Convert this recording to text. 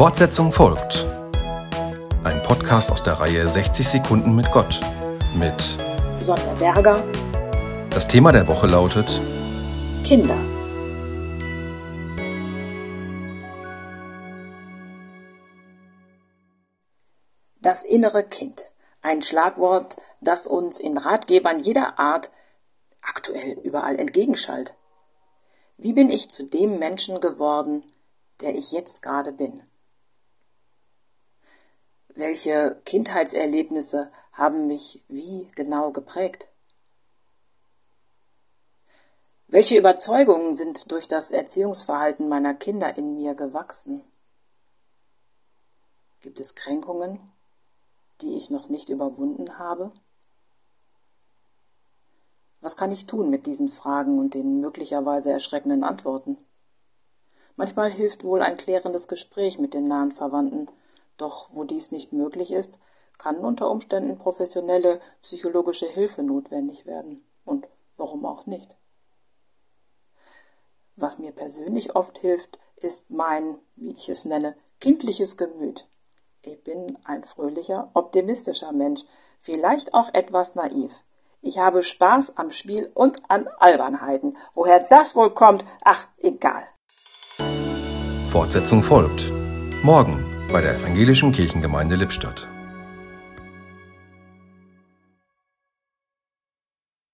Fortsetzung folgt. Ein Podcast aus der Reihe 60 Sekunden mit Gott. Mit Sonja Berger, das Thema der Woche lautet Kinder. Das innere Kind. Ein Schlagwort, das uns in Ratgebern jeder Art aktuell überall entgegenschallt. Wie bin ich zu dem Menschen geworden, der ich jetzt gerade bin? Welche Kindheitserlebnisse haben mich wie genau geprägt? Welche Überzeugungen sind durch das Erziehungsverhalten meiner Kinder in mir gewachsen? Gibt es Kränkungen, die ich noch nicht überwunden habe? Was kann ich tun mit diesen Fragen und den möglicherweise erschreckenden Antworten? Manchmal hilft wohl ein klärendes Gespräch mit den nahen Verwandten, doch wo dies nicht möglich ist, kann unter Umständen professionelle psychologische Hilfe notwendig werden. Und warum auch nicht? Was mir persönlich oft hilft, ist mein, wie ich es nenne, kindliches Gemüt. Ich bin ein fröhlicher, optimistischer Mensch, vielleicht auch etwas naiv. Ich habe Spaß am Spiel und an Albernheiten. Woher das wohl kommt, ach, egal. Fortsetzung folgt. Morgen bei der Evangelischen Kirchengemeinde Lippstadt.